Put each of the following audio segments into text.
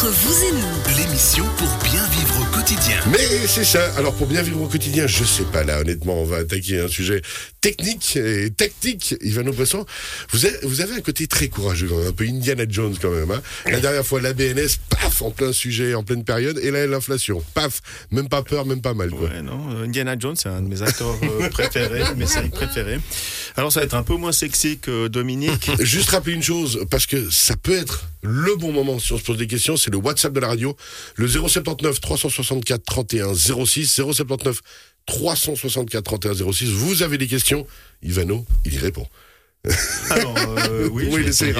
Entre vous et nous, L'émission pour bien vivre au quotidien. Mais c'est ça. Alors pour bien vivre au quotidien, je sais pas là, honnêtement, on va attaquer un sujet technique et tactique. Ivano Bresson, vous avez, vous avez un côté très courageux, un peu Indiana Jones quand même. Hein. La dernière fois, la BNS, paf, en plein sujet, en pleine période, et là l'inflation, paf, même pas peur, même pas mal. Quoi. Ouais, non, euh, Indiana Jones, c'est un de mes acteurs euh, préférés, mes séries préférées. Alors, ça va être un peu moins sexy que Dominique. Juste rappeler une chose, parce que ça peut être le bon moment si on se pose des questions, c'est le WhatsApp de la radio, le 079 364 31 06, 079 364 31 06. Vous avez des questions, Ivano, il y répond. Alors, euh, oui, il.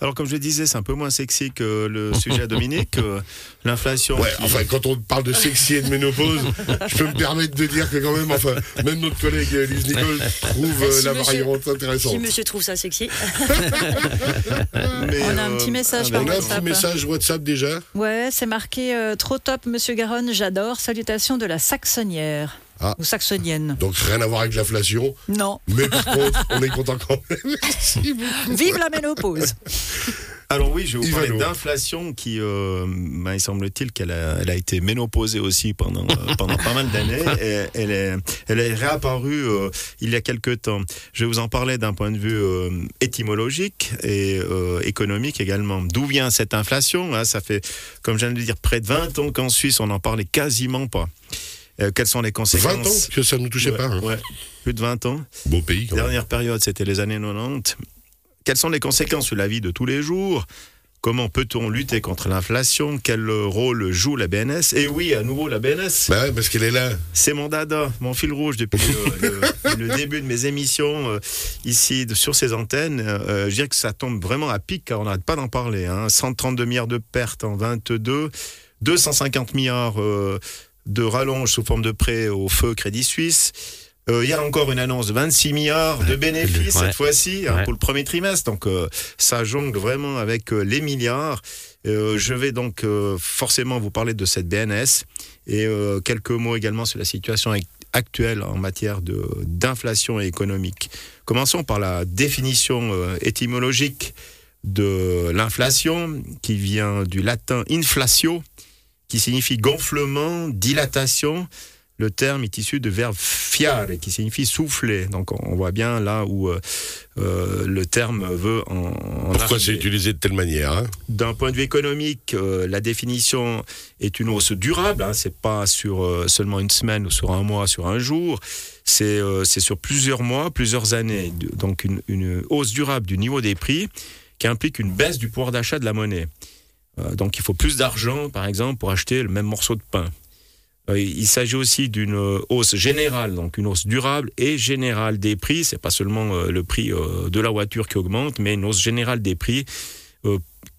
Alors, comme je le disais, c'est un peu moins sexy que le sujet à Dominique. euh, L'inflation. Ouais, qui- enfin, quand on parle de sexy et de ménopause, je peux me permettre de dire que quand même, enfin, même notre collègue Lise Nicole trouve euh, Si, la monsieur. variante intéressante. Si monsieur trouve ça sexy. mais, On a un petit message ah, par On a un petit WhatsApp. message WhatsApp déjà. Ouais, c'est marqué euh, trop top, Monsieur Garonne, j'adore. Salutations de la Saxonnière. Ah. Ou Saxonienne. Donc rien à voir avec l'inflation, Non. mais par contre, on est content quand même. Vive la ménopause. Alors oui, je vais vous parler d'inflation qui, euh, ben, il semble-t-il qu'elle a, elle a été ménopausée aussi pendant, euh, pendant pas mal d'années. Et Elle est, elle est réapparue euh, il y a quelques temps. Je vais vous en parler d'un point de vue euh, étymologique et euh, économique également. D'où vient cette inflation hein? Ça fait, comme je viens de le dire, près de 20 ans qu'en Suisse, on n'en parlait quasiment pas. Euh, quelles sont les 20 conséquences ans que ça ne nous touchait Ouais, pas. hein. ouais, plus de 20 ans. Beau pays quand même. Dernière période, c'était les années 90. Quelles sont les conséquences sur la vie de tous les jours? Comment peut-on lutter contre l'inflation? Quel rôle joue la BNS Et oui, à nouveau la BNS. Bah ouais, parce qu'elle est là. C'est mon dada, mon fil rouge depuis le, le- le début de mes émissions euh, ici de- sur ces antennes. Euh, je dirais que ça tombe vraiment à pic car on n'arrête pas d'en parler. Hein. 132 milliards de pertes en 22, 250 milliards euh, de rallonge sous forme de prêts au feu Crédit Suisse. Euh, il y a encore une annonce de 26 milliards de bénéfices Ouais. cette fois-ci hein, pour le premier trimestre. Donc euh, ça jongle vraiment avec euh, les milliards. Je vais donc forcément vous parler de cette BNS et quelques mots également sur la situation ac- actuelle en matière d'inflation économique. Commençons par la définition étymologique de l'inflation qui vient du latin inflatio qui signifie gonflement, dilatation. Le terme est issu du verbe fiare qui signifie souffler. Donc on voit bien là où euh, euh, le terme veut en, en Pourquoi c'est utilisé de telle manière hein? D'un point de vue économique, euh, la définition est une hausse durable. Hein, c'est pas sur euh, seulement une semaine ou sur un mois, sur un jour. C'est sur plusieurs mois, plusieurs années. Donc une, une hausse durable du niveau des prix qui implique une baisse du pouvoir d'achat de la monnaie. Euh, donc il faut plus d'argent, par exemple, pour acheter le même morceau de pain. Euh, Il s'agit aussi d'une euh, hausse générale, donc une hausse durable et générale des prix. C'est pas seulement le prix de la voiture qui augmente, mais une hausse générale des prix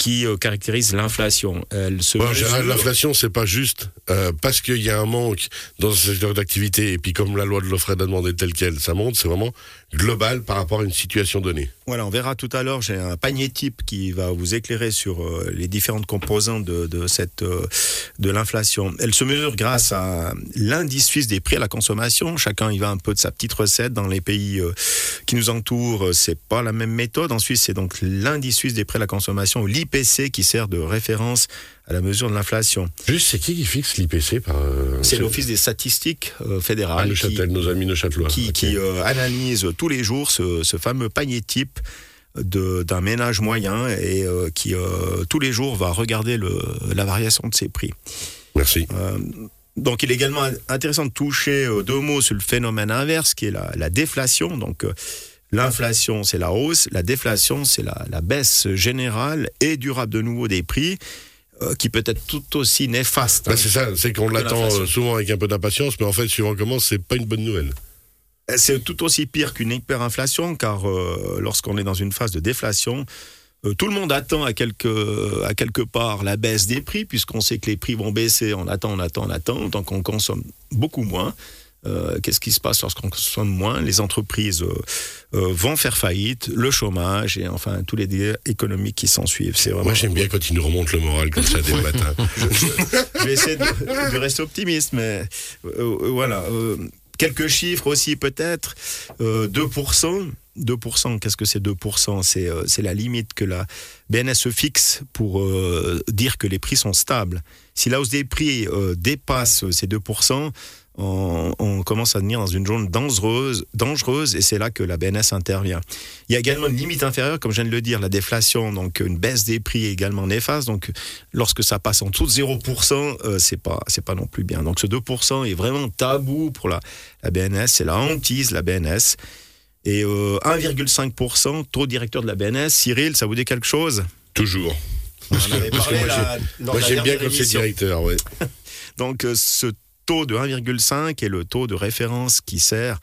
qui euh, caractérise l'inflation. Bon, l'inflation, c'est pas juste euh, parce qu'il y a un manque dans ce secteur d'activité et puis comme la loi de l'offre et de la demande est telle qu'elle, ça monte, c'est vraiment global par rapport à une situation donnée. Voilà, on verra tout à l'heure. J'ai un panier type qui va vous éclairer sur euh, les différentes composantes de, de cette euh, de l'inflation. Elle se mesure grâce à l'indice suisse des prix à la consommation. Chacun y va un peu de sa petite recette. Dans les pays euh, qui nous entourent, euh, c'est pas la même méthode. En Suisse, c'est donc l'indice suisse des prix à la consommation, ou l'IPC, qui sert de référence à la mesure de l'inflation. Juste, c'est qui qui fixe l'IPC par euh, C'est l'Office des statistiques euh, à fédérales qui, Neuchâtel, nos amis Neuchâtelois. qui, qui, euh, analyse tous les jours ce, ce fameux panier type d'un ménage moyen et euh, qui euh, tous les jours va regarder le, la variation de ses prix. Merci. Euh, donc il est également intéressant de toucher deux mots sur le phénomène inverse qui est la, la déflation. Donc l'inflation c'est la hausse, la déflation c'est la, la baisse générale et durable de nouveau des prix qui peut être tout aussi néfaste. Bah, hein. c'est ça, c'est qu'on l'attend souvent avec un peu d'impatience, mais en fait, suivant comment, c'est pas une bonne nouvelle. C'est tout aussi pire qu'une hyperinflation, car euh, lorsqu'on est dans une phase de déflation, euh, tout le monde attend à quelque, à quelque part la baisse des prix, puisqu'on sait que les prix vont baisser. On attend, on attend, on attend, donc on consomme beaucoup moins. Euh, Qu'est-ce qui se passe lorsqu'on consomme moins? Les entreprises euh, euh, vont faire faillite, le chômage et enfin tous les dégâts économiques qui s'en suivent. Vraiment. Moi, j'aime bien quand il nous remonte le moral comme ça dès le matin. Je vais essayer de, de rester optimiste, mais euh, euh, voilà. Quelques chiffres aussi peut-être. Euh, 2%, 2%, qu'est-ce que c'est 2% C'est euh, c'est la limite que la BNS fixe pour euh, dire que les prix sont stables. Si la hausse des prix euh, dépasse ces 2%, on, on commence à venir dans une zone dangereuse, dangereuse et c'est là que la BNS intervient. Il y a également une limite inférieure, comme je viens de le dire, la déflation, donc une baisse des prix est également néfaste. Donc lorsque ça passe en dessous de 0%, euh, c'est pas c'est pas non plus bien. Donc ce 2% est vraiment tabou pour la, la BNS, c'est la hantise la BNS. Et euh, 1,5% taux directeur de la BNS. Cyril, ça vous dit quelque chose? Toujours. On en avait parlé moi, j'aime bien comme c'est directeur, ouais. Donc euh, ce taux de 1,5 est le taux de référence qui sert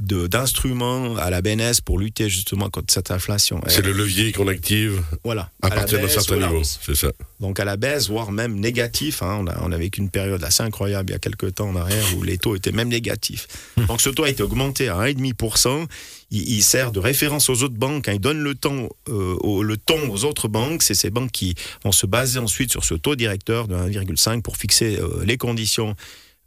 de- d'instrument à la BNS pour lutter justement contre cette inflation. C'est le levier qu'on active voilà. à partir d'un certain niveau. C'est ça. Donc à la baisse, voire même négatif. hein. On, a, on a vécu une période assez incroyable il y a quelques temps en arrière où les taux étaient même négatifs. Donc ce taux a été augmenté à 1,5%. Il, il sert de référence aux autres banques. hein. Il donne le, temps, euh, au- le ton aux autres banques. C'est ces banques qui vont se baser ensuite sur ce taux directeur de 1,5 pour fixer euh, les conditions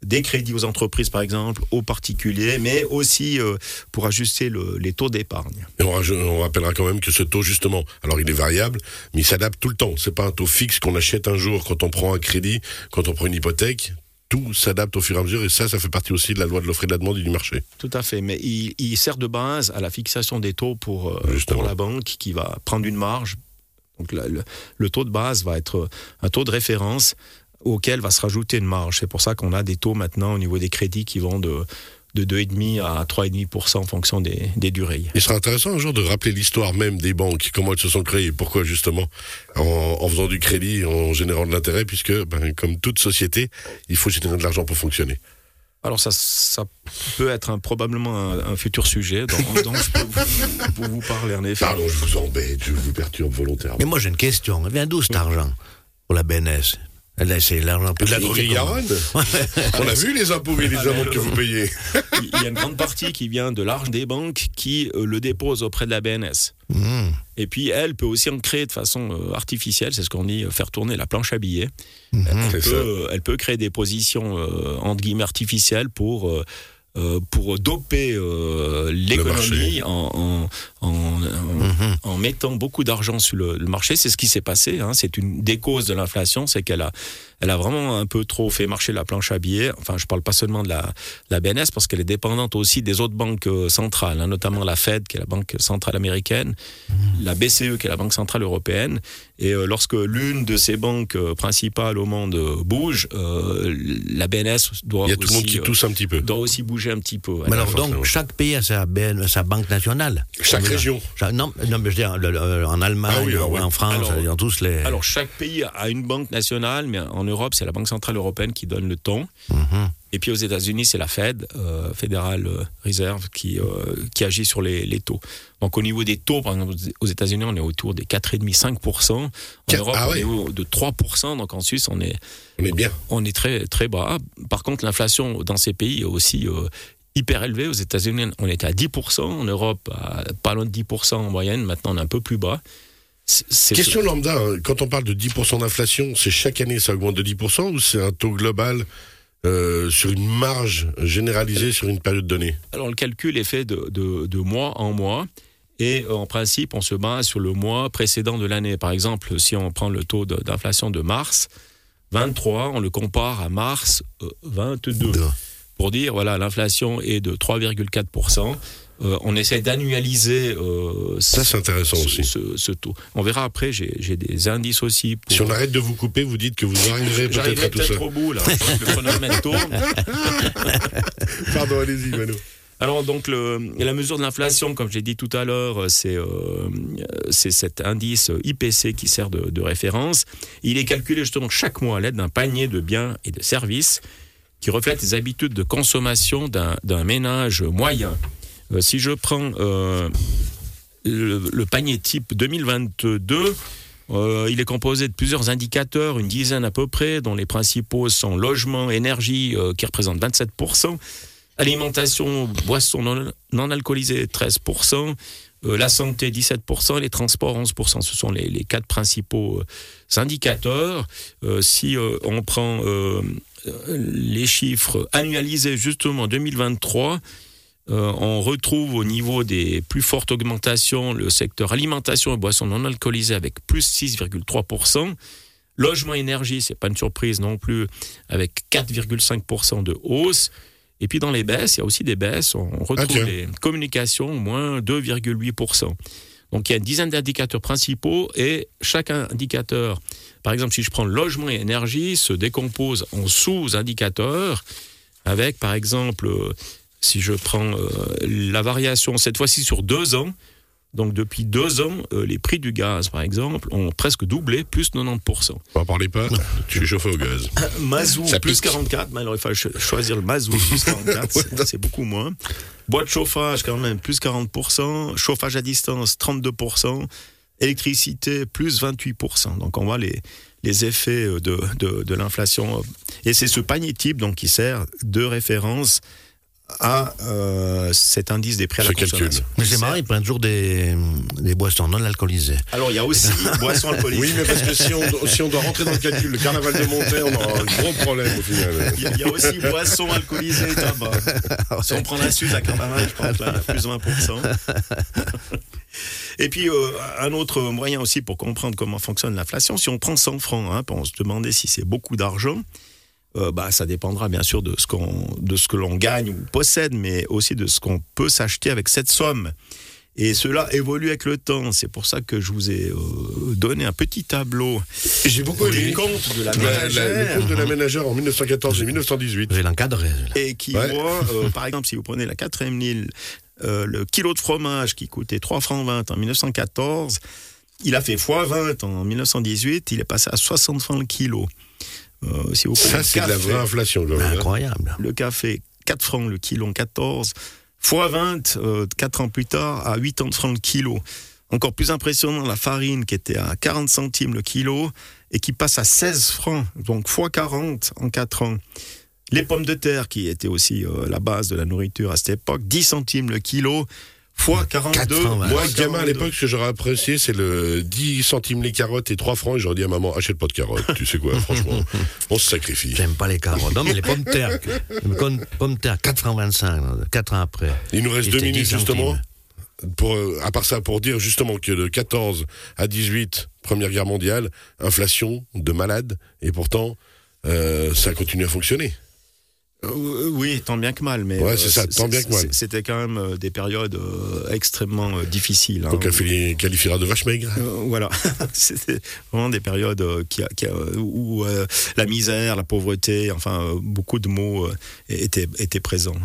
des crédits aux entreprises, par exemple, aux particuliers, mais aussi euh, pour ajuster le- les taux d'épargne. Et on, rappellera quand même que ce taux, justement, alors il est variable, mais il s'adapte tout le temps. C'est pas un taux fixe qu'on achète un jour quand on prend un crédit, quand on prend une hypothèque. Tout s'adapte au fur et à mesure et ça, ça fait partie aussi de la loi de l'offre et de la demande et du marché. Tout à fait, mais il, il sert de base à la fixation des taux pour, euh, pour la banque qui va prendre une marge. Donc la- le, le taux de base va être un taux de référence auquel va se rajouter une marge. C'est pour ça qu'on a des taux maintenant au niveau des crédits qui vont de, de 2,5 à 3,5% en fonction des, des durées. Il sera intéressant un jour de rappeler l'histoire même des banques, comment elles se sont créées, pourquoi justement, en, en faisant du crédit, en générant de l'intérêt, puisque, ben, comme toute société, il faut générer de l'argent pour fonctionner. Alors ça, ça peut être un- probablement un, un futur sujet dont, dont je peux vous, pour vous parler en effet. Pardon, je vous embête, je vous perturbe volontairement. Mais moi j'ai une question. Elle vient d'où cet argent pour la BNS Elle a- C'est l'argent De la public. droguerie Garonne On a vu les impôts et les amendes que vous payez. Il y a une grande partie qui vient de l'argent des banques qui euh, le dépose auprès de la BNS. Mmh. Et puis elle peut aussi en créer de façon euh, artificielle, c'est ce qu'on dit, euh, faire tourner la planche à billets. Mmh. C'est Elle peut, elle peut créer des positions euh, entre guillemets artificielles pour euh, pour doper euh, l'économie en, en, en, en- Mhm. en mettant beaucoup d'argent sur le, le marché. C'est ce qui s'est passé. hein. C'est une des causes de l'inflation, c'est qu'elle a, elle a vraiment un peu trop fait marcher la planche à billets. Enfin, je parle pas seulement de la, la BNS parce qu'elle est dépendante aussi des autres banques euh, centrales, hein, notamment la Fed, qui est la banque centrale américaine, la BCE, qui est la banque centrale européenne. Et euh, lorsque l'une de ces banques euh, principales au monde bouge, euh, la BNS doit Il y a tout le monde aussi, qui tousse un petit peu. doit aussi bouger un petit peu. Mais alors forcément. donc chaque pays a sa, BN, sa banque nationale. Chaque région. Non, non, mais je veux dire, le- le- en Allemagne, Ah oui, alors ou ouais. en France, Alors- ils ont tous les. Alors chaque pays a une banque nationale, mais en Europe c'est la Banque centrale européenne qui donne le ton. Mhm. Et puis aux États-Unis c'est la Fed, euh, Federal Reserve, qui, euh, qui agit sur les, les taux. Donc au niveau des taux, par exemple aux États-Unis on est autour des 4,5-5%. En Quatre- Europe ah on ouais. est au- de 3%. Donc en Suisse on est On est bien. on est très très bas. Par contre, l'inflation dans ces pays est aussi euh, hyper élevée. Aux États-Unis, on était à 10%, en Europe, à pas loin de 10% en moyenne. Maintenant, on est un peu plus bas. Question lambda, hein, quand on parle de 10% d'inflation, c'est chaque année ça augmente de 10% ou c'est un taux global euh, sur une marge généralisée sur une période donnée? Alors, le calcul est fait de, de- de mois en mois. Et euh, en principe, on se base sur le mois précédent de l'année. Par exemple, si on prend le taux de- d'inflation de mars 23, on le compare à mars euh, 22. Deux. pour dire voilà l'inflation est de 3,4%. Euh, on essaie d'annualiser euh, Ça, ce, c'est intéressant ce- aussi. ce- ce taux. On verra après, j'ai des indices aussi. Pour... Si on arrête de vous couper, vous dites que vous arriverez peut-être à tout ça. peut-être au bout, là. Le chronomètre tourne. Pardon, allez-y, Mano. Alors, donc, le, la mesure de l'inflation, comme j'ai dit tout à l'heure, c'est euh, cet indice IPC qui sert de, de référence. Il est calculé justement chaque mois à l'aide d'un panier de biens et de services qui reflète les habitudes de consommation d'un ménage moyen. Euh, si je prends euh, le, panier type 2022, euh, il est composé de plusieurs indicateurs, une dizaine à peu près, dont les principaux sont logement, énergie, qui représentent 27%, alimentation, boissons non, alcoolisées, 13%, euh, la santé, 17%, et les transports, 11%. Ce sont les, les quatre principaux indicateurs. Si on prend les chiffres annualisés justement en 2023, Euh, on retrouve au niveau des plus fortes augmentations le secteur alimentation et boissons non alcoolisées avec plus 6,3%. Logement énergie, c'est pas une surprise non plus, avec 4,5% de hausse. Et puis dans les baisses, il y a aussi des baisses. On retrouve les communications, moins 2,8%. Donc il y a une dizaine d'indicateurs principaux et chaque indicateur, par exemple si je prends logement et énergie, se décompose en sous-indicateurs avec par exemple, si je prends euh, la variation cette fois-ci sur deux ans, donc depuis deux ans, euh, les prix du gaz par exemple ont presque doublé, plus 90%. On en parlez pas, tu es chauffé au gaz. Mazou, Ça plus pique. 44, mais alors il fallait cho- choisir le Mazou, plus 44, c'est- beaucoup moins. Bois de chauffage, quand même, plus 40%. Chauffage à distance, 32%. Électricité, plus 28%. Donc on voit les, les effets euh, de, de, de l'inflation. Et c'est ce panier type donc, qui sert de référence à euh, cet indice des prix à la consommation. Mais c'est marrant, ils prennent toujours des, des boissons non alcoolisées. Alors il y a aussi boissons alcoolisées. Oui, mais parce que si on, si on doit rentrer dans le calcul, le carnaval de Montaigne, on aura un gros problème au final. Il y, a- il y a aussi boissons alcoolisées et tabac. Si on prend la Suisse à Carnaval, je pense que là, il y a plus de 20%. Et puis, euh, un autre moyen aussi pour comprendre comment fonctionne l'inflation, si on prend 100 francs, hein, pour se demander si c'est beaucoup d'argent, euh, bah, ça dépendra bien sûr de ce, qu'on, de ce que l'on gagne ou possède, mais aussi de ce qu'on peut s'acheter avec cette somme. Et cela évolue avec le temps. C'est pour ça que je vous ai euh, donné un petit tableau J'ai beaucoup aimé comptes de la la- la- ménagère. le compte de la ménagère en 1914 et 1918. Je vais l'encadrer. celui-là. et qui Ouais. voit, euh, par exemple, si vous prenez la quatrième euh, le kilo de fromage qui coûtait 3 francs 20 en 1914, il a fait x20 en 1918, il est passé à 60 francs le kilo. Euh, si vous prenez Ça, c'est de la vraie inflation. hein. Incroyable. le café, 4 francs le kilo en 14, x20, euh, 4 ans plus tard, à 80 francs le kilo. Encore plus impressionnant, la farine qui était à 40 centimes le kilo et qui passe à 16 francs, donc x 40 en 4 ans. Les pommes de terre, qui étaient aussi euh, la base de la nourriture à cette époque, 10 centimes le kilo, x 42. francs, ouais. Moi, fois gamin à 42. l'époque, ce que j'aurais apprécié, c'est le 10 centimes les carottes et 3 francs. Et j'aurais dit à maman, achète pas de carottes. tu sais quoi, franchement, on se sacrifie. J'aime pas les carottes. Non, mais les pommes de terre. Pommes de terre, 4 francs 25, 4 ans après. Il nous reste Et deux c'était minutes 10 justement. Pour, euh, à part ça, pour dire justement que de 14 à 18, Première Guerre mondiale, inflation de malade, et pourtant, euh, ça continue à fonctionner. Euh, oui, tant bien que mal. Mais Ouais, euh, c'est ça, tant bien que mal. C'était quand même euh, des périodes euh, extrêmement euh, difficiles. hein. Donc elle fait qualifiera de vache maigre. Euh, voilà, c'était vraiment des périodes qui, qui où la misère, la pauvreté, enfin beaucoup de mots étaient, étaient présents.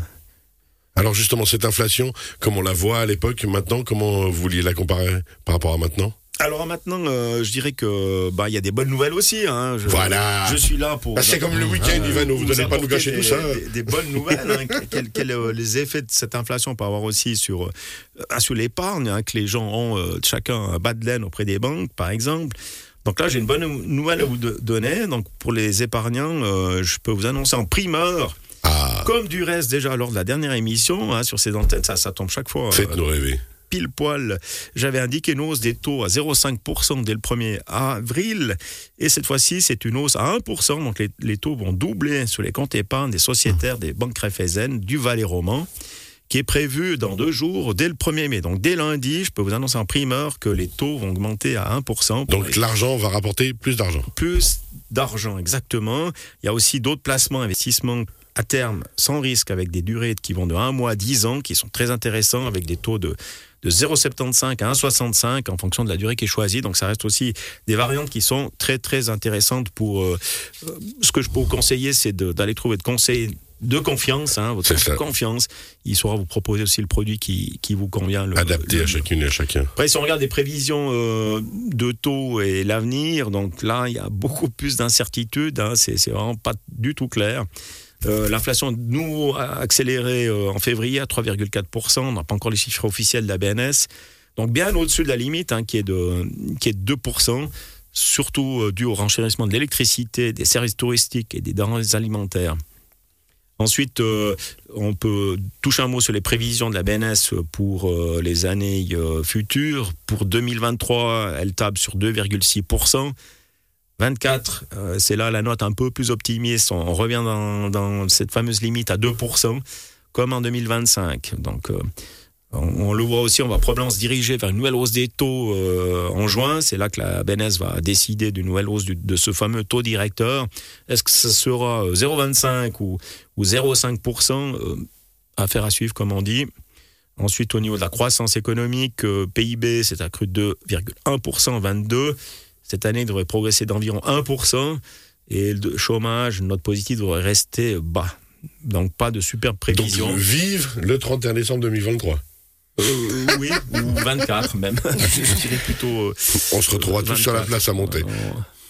Alors justement, cette inflation, comme on la voit à l'époque, maintenant, comment vous vouliez la comparer par rapport à maintenant? Alors maintenant, euh, je dirais que bah il y a des bonnes nouvelles aussi. Hein. Je, Voilà. Je suis là pour. Bah, c'est comme le week-end, Ivano, vous n'allez pas nous gâcher des, tout ça. Des, des bonnes nouvelles. hein. Quels quels, euh, les effets de cette inflation peut avoir aussi sur euh, sur l'épargne hein, que les gens ont euh, chacun un bas de laine auprès des banques, par exemple. Donc là, j'ai une bonne nouvelle à vous donner. Donc pour les épargnants, euh, je peux vous annoncer en primeur, Ah, comme du reste déjà lors de la dernière émission hein, sur ces antennes, ça, ça tombe chaque fois. euh, faites-nous rêver. Pile poil, j'avais indiqué une hausse des taux à 0,5% dès le 1er avril. Et cette fois-ci, c'est une hausse à 1%. Donc les, les taux vont doubler sur les comptes épargne des sociétaires des banques Raiffeisen du Valais roman qui est prévu dans deux jours, dès le 1er mai. Donc dès lundi, je peux vous annoncer en primeur que les taux vont augmenter à 1%. pour Donc les- l'argent va rapporter plus d'argent. plus d'argent, exactement. Il y a aussi d'autres placements, investissements à terme, sans risque, avec des durées qui vont de 1 mois à 10 ans, qui sont très intéressants, avec des taux de, de 0,75 à 1,65 en fonction de la durée qui est choisie. Donc ça reste aussi des variantes qui sont très, très intéressantes pour... euh, ce que je peux vous conseiller, c'est d'aller trouver de conseils de confiance, hein, votre ça. confiance. Il saura vous proposer aussi le produit qui, qui vous convient. Le, Adapté le- à chacune et à chacun. après, si on regarde les prévisions euh, de taux et l'avenir, donc là, il y a beaucoup plus d'incertitudes. Hein, c'est vraiment pas du tout clair. Euh, L'inflation, nous, a accéléré euh, en février à 3,4%. On n'a pas encore les chiffres officiels de la BNS. Donc, bien au-dessus de la limite, hein, qui, est de, qui est de 2%, surtout euh, dû au renchérissement de l'électricité, des services touristiques et des denrées alimentaires. Ensuite, euh, on peut toucher un mot sur les prévisions de la BNS pour les années futures. Pour 2023, elle table sur 2,6%. 24, euh, c'est là la note un peu plus optimiste. On revient dans, cette fameuse limite à 2%. comme en 2025. Donc, euh, on, le voit aussi, on va probablement se diriger vers une nouvelle hausse des taux euh, en juin. C'est là que la BNS va décider d'une nouvelle hausse de ce fameux taux directeur. Est-ce que ce sera euh, 0,25 ou, ou 0,5% euh, Affaire à suivre, comme on dit. Ensuite, au niveau de la croissance économique, PIB, c'est accru de 2,1% en 22. Cette année, il devrait progresser d'environ 1%. Et le chômage, notre positif, devrait rester bas. Donc, pas de superbe Donc, prévision. vive le 31 décembre 2023. Euh, oui, ou 24 même. Je dirais plutôt. euh, On se retrouvera tous sur la 24. place à monter.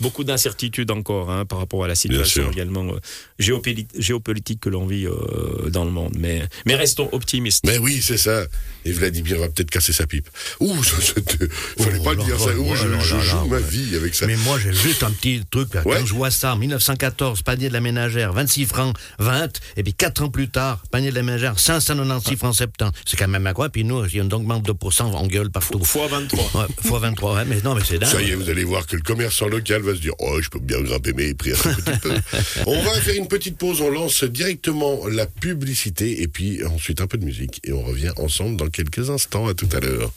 Beaucoup d'incertitudes encore hein, par rapport à la situation également euh, géopoli- géopolitique que l'on vit euh, dans le monde. Mais, mais restons optimistes. Mais oui, c'est ça. Et Vladimir va peut-être casser sa pipe. Ouh, ça, c'était- fallait Oh pas là dire là, ça. Ouh, oh je, là je là joue ma ouais. vie avec ça. Mais moi, j'ai juste un petit truc. Ouais. Quand je vois ça, en 1914, panier de la ménagère, 26 francs 20. Et puis 4 ans plus tard, panier de la ménagère, 596 francs 70. C'est quand même incroyable. Puis nous, si on augmente 2%, on gueule partout. Fois 23. Ouais, fois 23, ouais, mais non, mais c'est dingue. Ça y est, vous allez voir que le commerçant local va se dire Oh, je peux bien grimper mes prix un petit peu. on va faire une petite pause, on lance directement la publicité et puis ensuite un peu de musique. Et on revient ensemble dans quelques instants. À tout à l'heure.